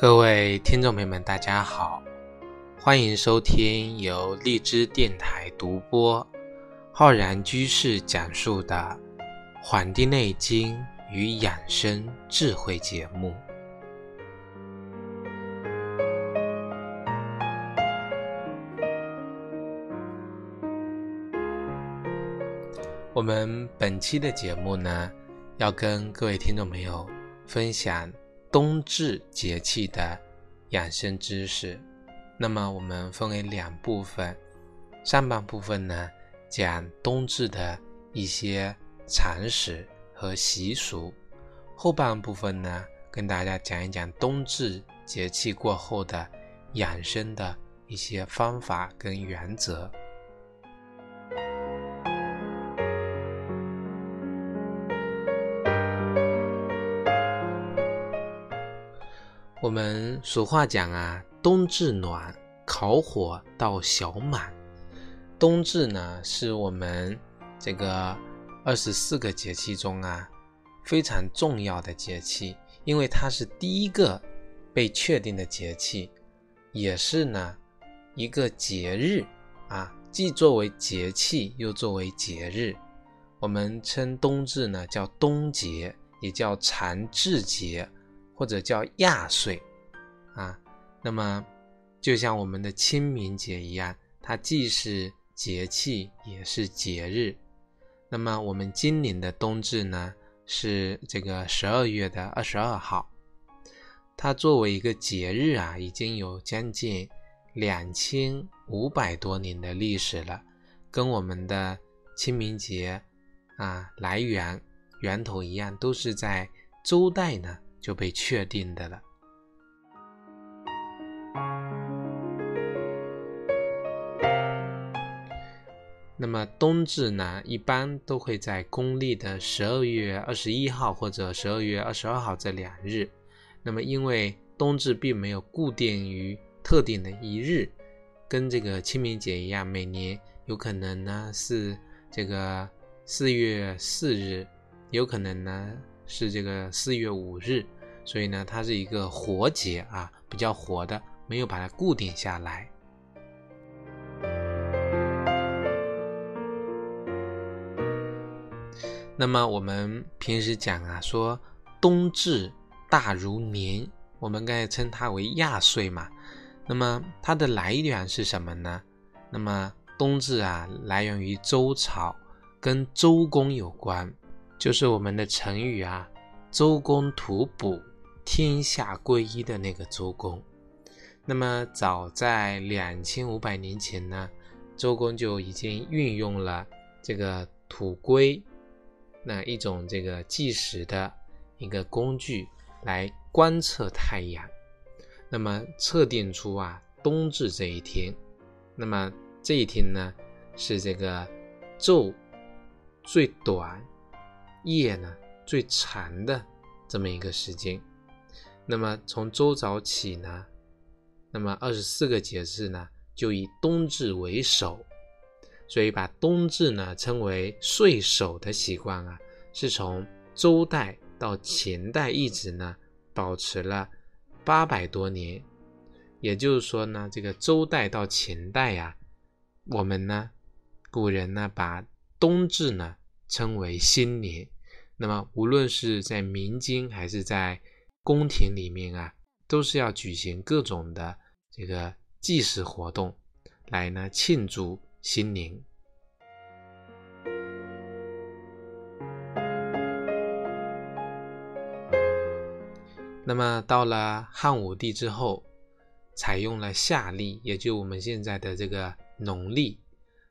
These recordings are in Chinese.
各位听众朋友们，大家好，欢迎收听由荔枝电台独播、浩然居士讲述的《黄帝内经与养生智慧》节目。我们本期的节目呢，要跟各位听众朋友分享。冬至节气的养生知识，那么我们分为两部分，上半部分呢讲冬至的一些常识和习俗，后半部分呢跟大家讲一讲冬至节气过后的养生的一些方法跟原则。我们俗话讲啊，冬至暖，烤火到小满。冬至呢，是我们这个二十四个节气中啊非常重要的节气，因为它是第一个被确定的节气，也是呢一个节日啊，既作为节气又作为节日。我们称冬至呢叫冬节，也叫长至节。或者叫亚岁，啊，那么就像我们的清明节一样，它既是节气也是节日。那么我们今年的冬至呢，是这个十二月的二十二号。它作为一个节日啊，已经有将近两千五百多年的历史了，跟我们的清明节啊来源源头一样，都是在周代呢。就被确定的了。那么冬至呢，一般都会在公历的十二月二十一号或者十二月二十二号这两日。那么因为冬至并没有固定于特定的一日，跟这个清明节一样，每年有可能呢是这个四月四日，有可能呢。是这个四月五日，所以呢，它是一个活节啊，比较活的，没有把它固定下来。那么我们平时讲啊，说冬至大如年，我们刚才称它为亚岁嘛。那么它的来源是什么呢？那么冬至啊，来源于周朝，跟周公有关。就是我们的成语啊，“周公吐哺，天下归一”的那个周公。那么早在两千五百年前呢，周公就已经运用了这个土龟，那一种这个计时的一个工具来观测太阳，那么测定出啊冬至这一天，那么这一天呢是这个昼最短。夜呢最长的这么一个时间，那么从周早起呢，那么二十四个节日呢就以冬至为首，所以把冬至呢称为岁首的习惯啊，是从周代到秦代一直呢保持了八百多年，也就是说呢，这个周代到秦代呀，我们呢古人呢把冬至呢称为新年。那么，无论是在民间还是在宫廷里面啊，都是要举行各种的这个祭祀活动，来呢庆祝新年。那么到了汉武帝之后，采用了夏历，也就我们现在的这个农历。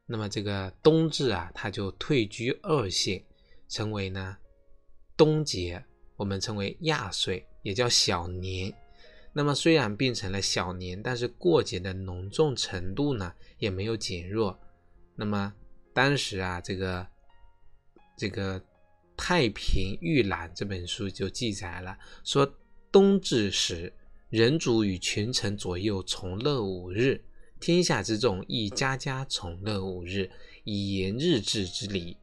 那么这个冬至啊，它就退居二线，成为呢。冬节我们称为亚岁，也叫小年。那么虽然变成了小年，但是过节的隆重程度呢也没有减弱。那么当时啊，这个这个《太平御览》这本书就记载了，说冬至时，人主与群臣左右从乐五日，天下之众亦家家从乐五日，以延日至之礼。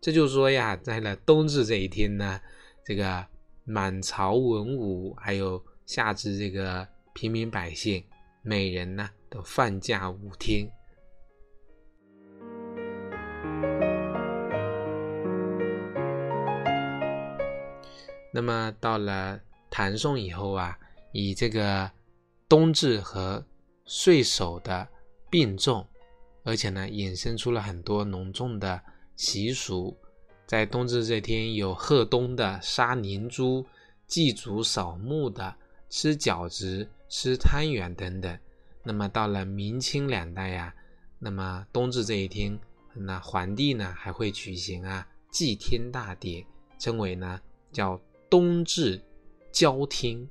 这就说呀，在了冬至这一天呢，这个满朝文武还有下至这个平民百姓，每人呢都放假五天。那么到了唐宋以后啊，以这个冬至和岁首的并重，而且呢，衍生出了很多浓重的习俗。在冬至这天，有贺冬的、杀年猪、祭祖扫墓的、吃饺子、吃汤圆等等。那么到了明清两代呀，那么冬至这一天，那皇帝呢还会举行啊祭天大典，称为呢叫。冬至交天，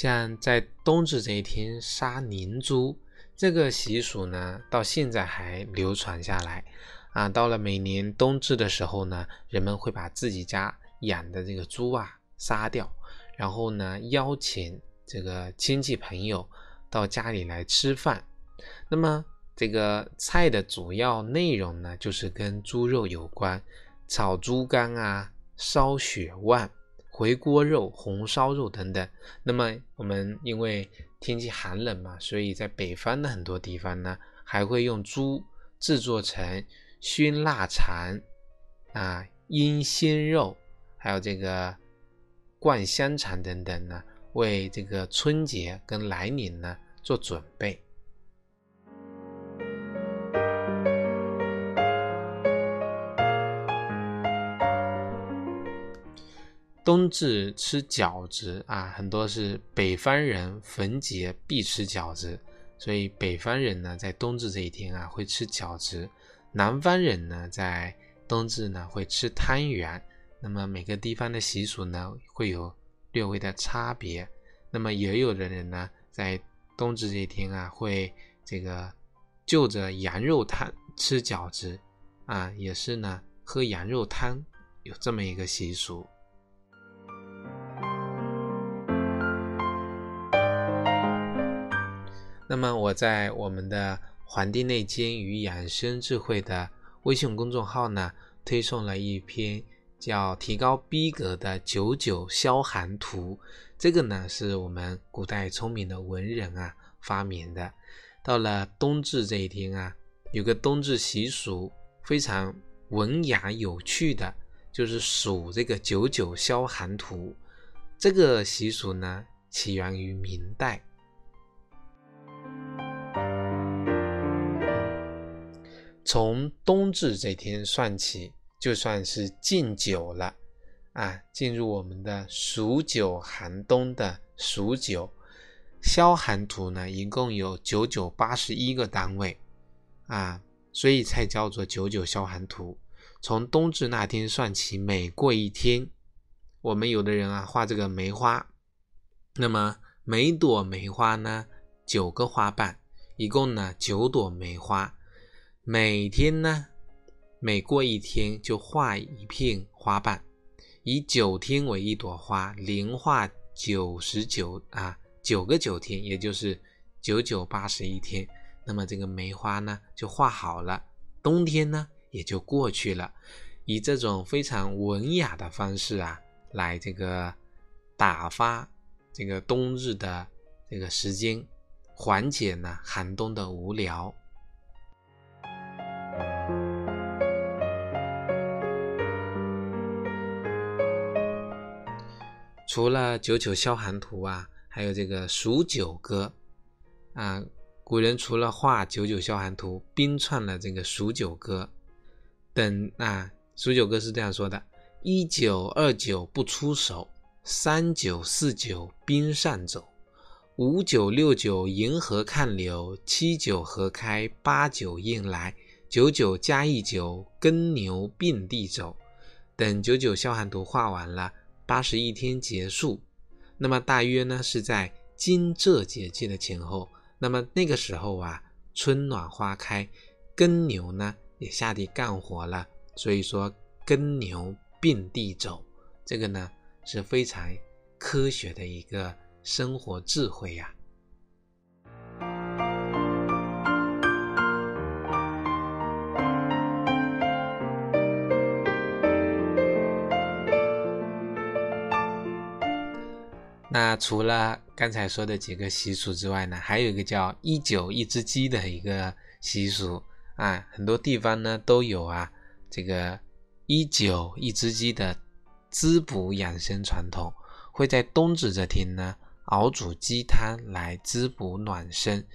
像在冬至这一天杀年猪这个习俗呢，到现在还流传下来啊。到了每年冬至的时候呢，人们会把自己家养的这个猪啊杀掉，然后呢邀请这个亲戚朋友。到家里来吃饭，那么这个菜的主要内容呢，就是跟猪肉有关，炒猪肝啊，烧血旺，回锅肉、红烧肉等等。那么我们因为天气寒冷嘛，所以在北方的很多地方呢，还会用猪制作成熏腊肠啊、阴鲜肉，还有这个灌香肠等等呢。为这个春节跟来年呢做准备。冬至吃饺子啊，很多是北方人逢节必吃饺子，所以北方人呢在冬至这一天啊会吃饺子，南方人呢在冬至呢会吃汤圆。那么每个地方的习俗呢会有。略微的差别，那么也有的人呢，在冬至这一天啊，会这个就着羊肉汤吃饺子啊，也是呢喝羊肉汤，有这么一个习俗。那么我在我们的《黄帝内经与养生智慧》的微信公众号呢，推送了一篇。叫提高逼格的九九消寒图，这个呢是我们古代聪明的文人啊发明的。到了冬至这一天啊，有个冬至习俗非常文雅有趣的，就是数这个九九消寒图。这个习俗呢起源于明代，从冬至这天算起。就算是敬酒了啊，进入我们的数九寒冬的数九消寒图呢，一共有九九八十一个单位啊，所以才叫做九九消寒图。从冬至那天算起，每过一天，我们有的人啊画这个梅花，那么每朵梅花呢九个花瓣，一共呢九朵梅花，每天呢。每过一天就画一片花瓣，以九天为一朵花，连画九十九啊，九个九天，也就是九九八十一天。那么这个梅花呢就画好了，冬天呢也就过去了。以这种非常文雅的方式啊，来这个打发这个冬日的这个时间，缓解呢寒冬的无聊。除了九九消寒图啊，还有这个数九歌啊。古人除了画九九消寒图，编串了这个数九歌等啊。数九歌是这样说的：一九二九不出手，三九四九冰上走，五九六九银河看柳，七九河开，八九雁来，九九加一九耕牛并地走。等九九消寒图画完了。八十一天结束，那么大约呢是在惊蛰节气的前后。那么那个时候啊，春暖花开，耕牛呢也下地干活了。所以说，耕牛遍地走，这个呢是非常科学的一个生活智慧呀。那除了刚才说的几个习俗之外呢，还有一个叫“一酒一只鸡”的一个习俗啊，很多地方呢都有啊，这个一酒一只鸡的滋补养生传统，会在冬至这天呢熬煮鸡汤来滋补暖身，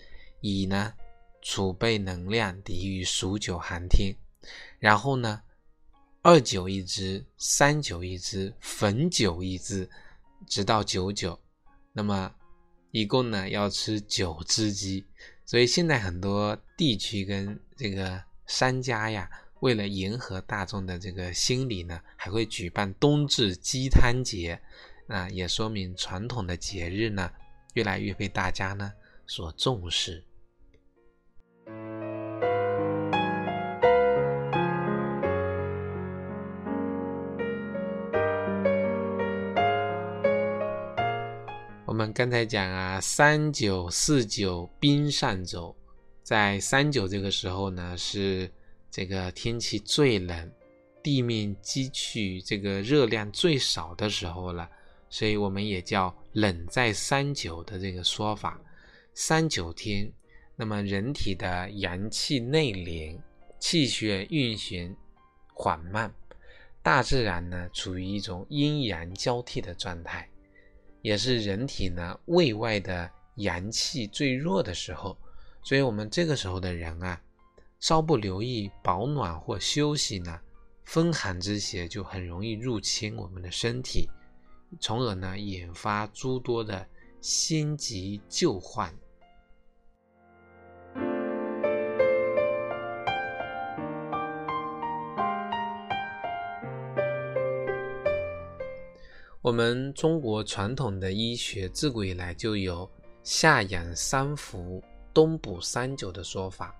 以呢储备能量，抵御数九寒天。然后呢，二酒一只，三酒一只，汾酒一只。直到九九，那么一共呢要吃九只鸡，所以现在很多地区跟这个商家呀，为了迎合大众的这个心理呢，还会举办冬至鸡汤节，啊，也说明传统的节日呢，越来越被大家呢所重视。我们刚才讲啊，三九四九冰上走，在三九这个时候呢，是这个天气最冷，地面积蓄这个热量最少的时候了，所以我们也叫冷在三九的这个说法。三九天，那么人体的阳气内敛，气血运行缓慢，大自然呢处于一种阴阳交替的状态。也是人体呢胃外的阳气最弱的时候，所以我们这个时候的人啊，稍不留意保暖或休息呢，风寒之邪就很容易入侵我们的身体，从而呢引发诸多的心急旧患。我们中国传统的医学自古以来就有夏养三伏、冬补三九的说法，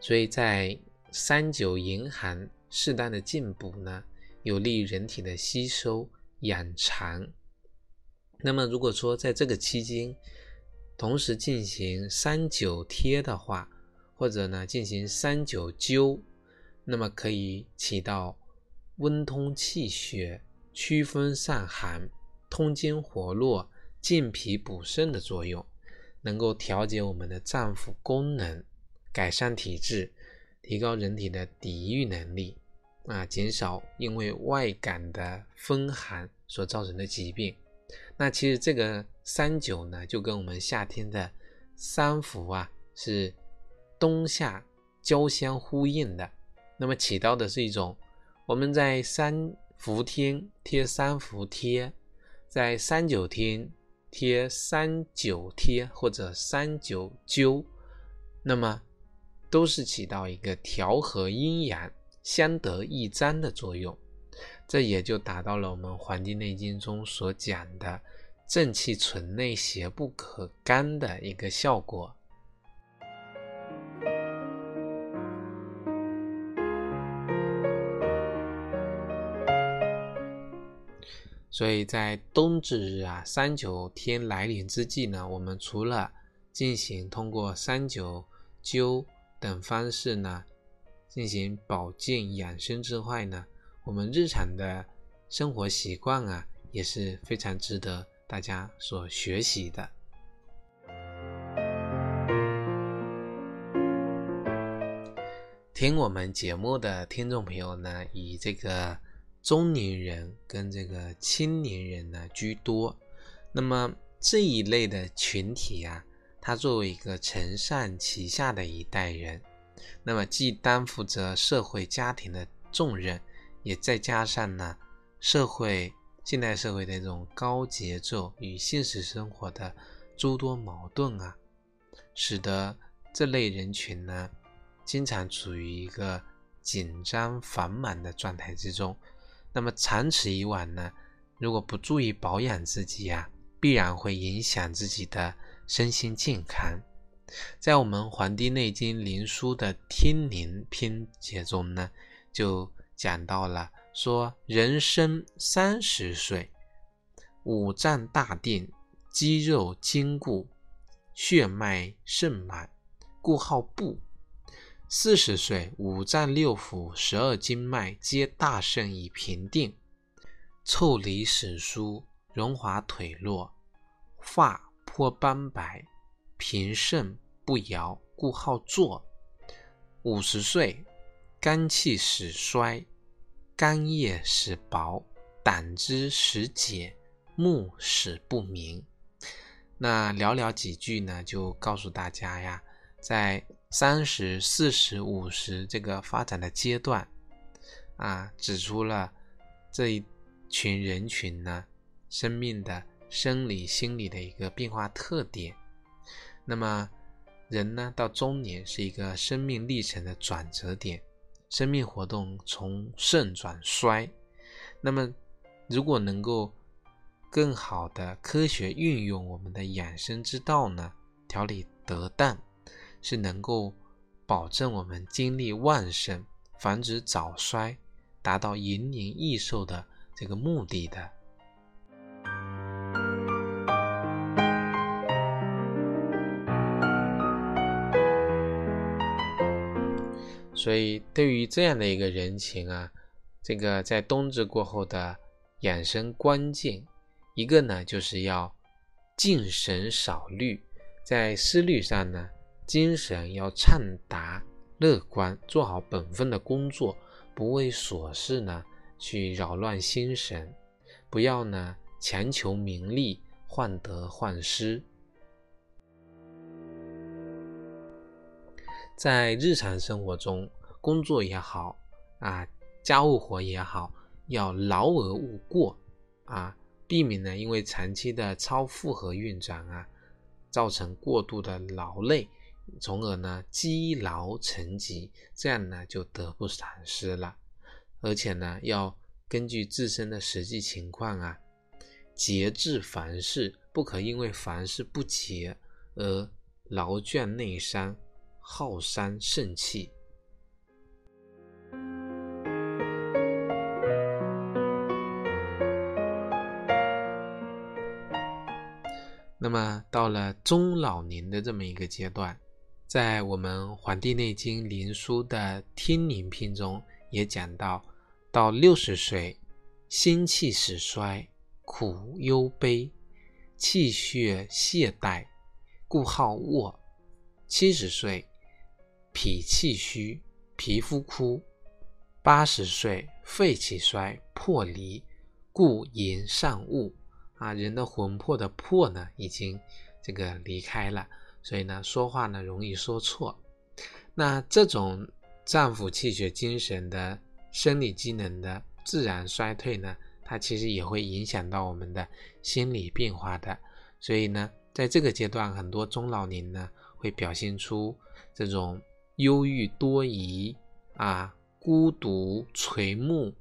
所以在三九严寒适当的进补呢，有利于人体的吸收养藏。那么如果说在这个期间同时进行三九贴的话，或者呢进行三九灸，那么可以起到温通气血。驱风散寒、通经活络、健脾补肾的作用，能够调节我们的脏腑功能，改善体质，提高人体的抵御能力，啊，减少因为外感的风寒所造成的疾病。那其实这个三九呢，就跟我们夏天的三伏啊，是冬夏交相呼应的。那么起到的是一种我们在三。伏天贴三伏贴，在三九天贴三九贴或者三九灸，那么都是起到一个调和阴阳、相得益彰的作用，这也就达到了我们《黄帝内经》中所讲的“正气存内，邪不可干”的一个效果。所以在冬至日啊，三九天来临之际呢，我们除了进行通过三九灸等方式呢，进行保健养生之外呢，我们日常的生活习惯啊，也是非常值得大家所学习的。听我们节目的听众朋友呢，以这个。中年人跟这个青年人呢居多，那么这一类的群体呀，他作为一个承上启下的一代人，那么既担负着社会家庭的重任，也再加上呢社会现代社会的这种高节奏与现实生活的诸多矛盾啊，使得这类人群呢经常处于一个紧张繁忙的状态之中。那么长此以往呢，如果不注意保养自己呀，必然会影响自己的身心健康。在我们《黄帝内经·灵枢》的天年篇节中呢，就讲到了说，人生三十岁，五脏大定，肌肉坚固，血脉盛满，故号布。四十岁，五脏六腑、十二经脉皆大盛以平定，腠理始疏，荣华腿弱，发颇斑白，平盛不摇，故好坐。五十岁，肝气始衰，肝液始薄，胆汁始解，目始不明。那寥寥几句呢，就告诉大家呀，在三十四十五十这个发展的阶段，啊，指出了这一群人群呢，生命的生理心理的一个变化特点。那么，人呢到中年是一个生命历程的转折点，生命活动从盛转衰。那么，如果能够更好的科学运用我们的养生之道呢，调理得当，是能够保证我们精力旺盛，防止早衰，达到延年益寿的这个目的的。所以，对于这样的一个人情啊，这个在冬至过后的养生关键。一个呢，就是要静神少虑，在思虑上呢，精神要畅达、乐观，做好本分的工作，不为琐事呢去扰乱心神，不要呢强求名利，患得患失。在日常生活中，工作也好啊，家务活也好，要劳而勿过啊。避免呢，因为长期的超负荷运转啊，造成过度的劳累，从而呢积劳成疾，这样呢就得不偿失了。而且呢，要根据自身的实际情况啊，节制凡事，不可因为凡事不节而劳倦内伤，耗伤肾气。那么到了中老年的这么一个阶段，在我们《黄帝内经·灵枢》的《天灵篇》中也讲到，到六十岁，心气始衰，苦忧悲，气血懈怠，故好卧；七十岁，脾气虚，皮肤枯；八十岁，肺气衰，魄离，故言善恶。啊，人的魂魄的魄呢，已经这个离开了，所以呢，说话呢容易说错。那这种脏腑气血精神的生理机能的自然衰退呢，它其实也会影响到我们的心理变化的。所以呢，在这个阶段，很多中老年呢会表现出这种忧郁多疑啊、孤独垂暮、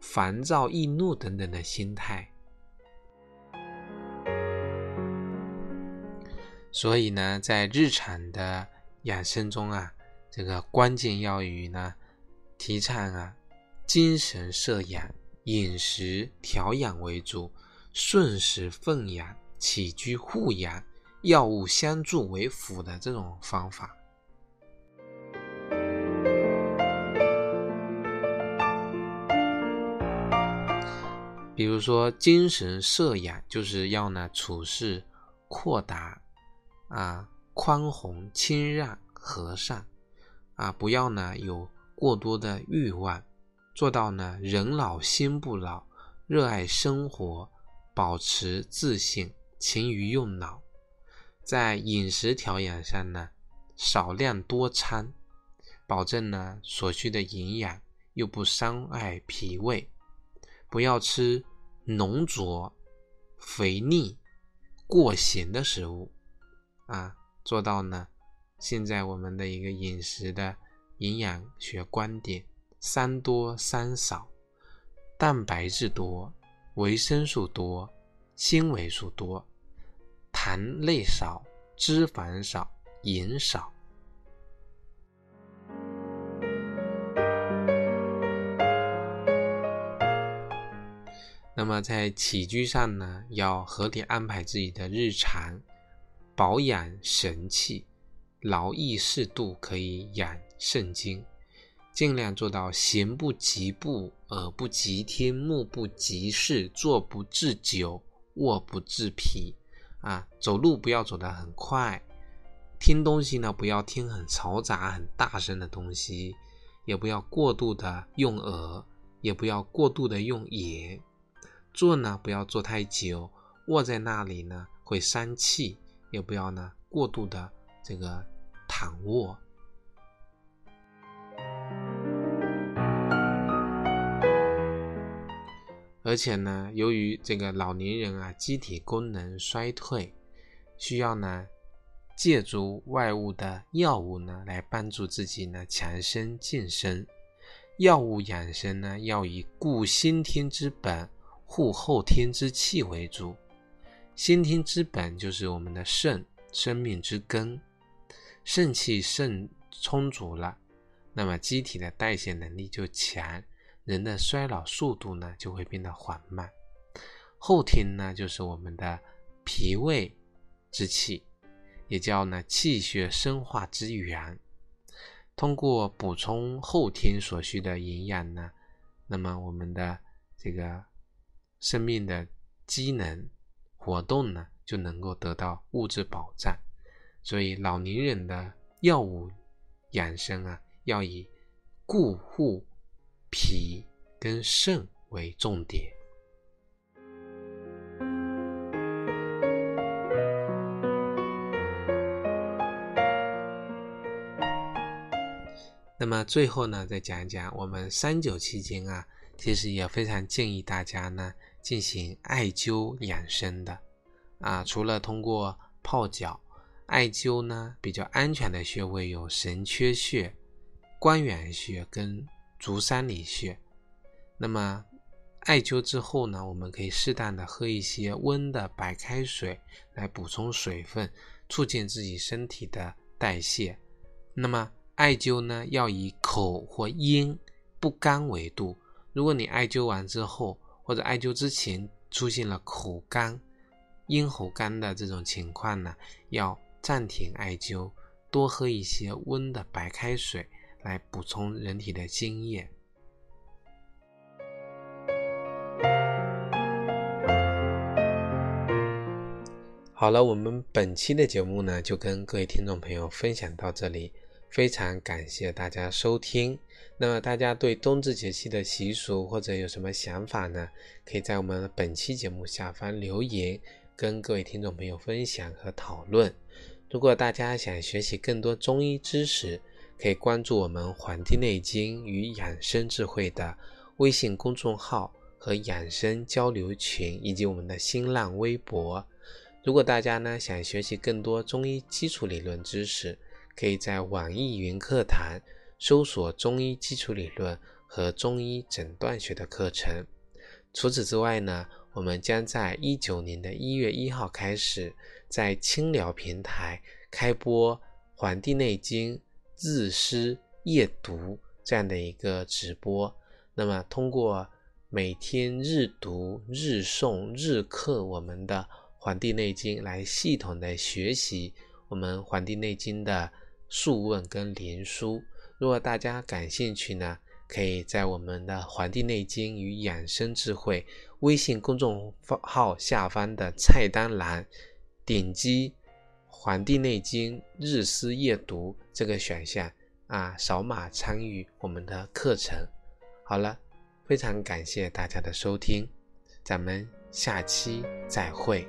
烦躁易怒等等的心态。所以呢，在日常的养生中啊，这个关键要语呢，提倡啊，精神摄养，饮食调养为主，顺时奉养，起居护养，药物相助为辅的这种方法。比如说，精神摄养，就是要呢处事阔达。啊，宽宏、谦让、和善，啊，不要呢有过多的欲望，做到呢人老心不老，热爱生活，保持自信，勤于用脑。在饮食调养上呢，少量多餐，保证呢所需的营养，又不伤害脾胃。不要吃浓浊、肥腻、过咸的食物。啊，做到呢？现在我们的一个饮食的营养学观点：三多三少，蛋白质多，维生素多，纤维素多，糖类少，脂肪少，盐少。那么在起居上呢，要合理安排自己的日常。保养神气，劳逸适度，可以养肾精。尽量做到行不及步，耳不及天，目不及视，坐不至久，卧不至疲。啊，走路不要走得很快，听东西呢不要听很嘈杂、很大声的东西，也不要过度的用耳，也不要过度的用眼。坐呢不要坐太久，卧在那里呢会伤气，也不要呢过度的这个躺卧。而且呢，由于这个老年人啊，机体功能衰退，需要呢借助外物的药物呢来帮助自己呢强身健身。药物养生呢，要以固先天之本、护后天之气为主。先天之本就是我们的肾，生命之根。肾气肾充足了，那么机体的代谢能力就强。人的衰老速度呢就会变得缓慢。后天呢就是我们的脾胃之气，也叫呢气血生化之源。通过补充后天所需的营养呢，那么我们的这个生命的机能活动呢就能够得到物质保障。所以老年人的药物养生啊，要以固护。脾跟肾为重点。那么最后呢，再讲一讲我们三九期间啊，其实也非常建议大家呢进行艾灸养生的啊。除了通过泡脚，艾灸呢比较安全的穴位有神阙穴、关元穴跟。足三里穴，那么艾灸之后呢，我们可以适当的喝一些温的白开水来补充水分，促进自己身体的代谢。那么艾灸呢，要以口或咽不干为度。如果你艾灸完之后，或者艾灸之前出现了口干、咽喉干的这种情况呢，要暂停艾灸，多喝一些温的白开水。来补充人体的津液。好了，我们本期的节目呢，就跟各位听众朋友分享到这里，非常感谢大家收听。那么大家对冬至节气的习俗或者有什么想法呢？可以在我们本期节目下方留言，跟各位听众朋友分享和讨论。如果大家想学习更多中医知识，可以关注我们《黄帝内经与养生智慧》的微信公众号和养生交流群，以及我们的新浪微博。如果大家呢想学习更多中医基础理论知识，可以在网易云课堂搜索“中医基础理论”和“中医诊断学”的课程。除此之外呢，我们将在一九年的一月一号开始，在清聊平台开播《黄帝内经》。日诗夜读这样的一个直播，那么通过每天日读、日诵、日课我们的《黄帝内经》，来系统的学习我们《黄帝内经》的素问跟连书。如果大家感兴趣呢，可以在我们的《黄帝内经与养生智慧》微信公众号下方的菜单栏点击。《黄帝内经日思夜读》这个选项啊，扫码参与我们的课程。好了，非常感谢大家的收听，咱们下期再会。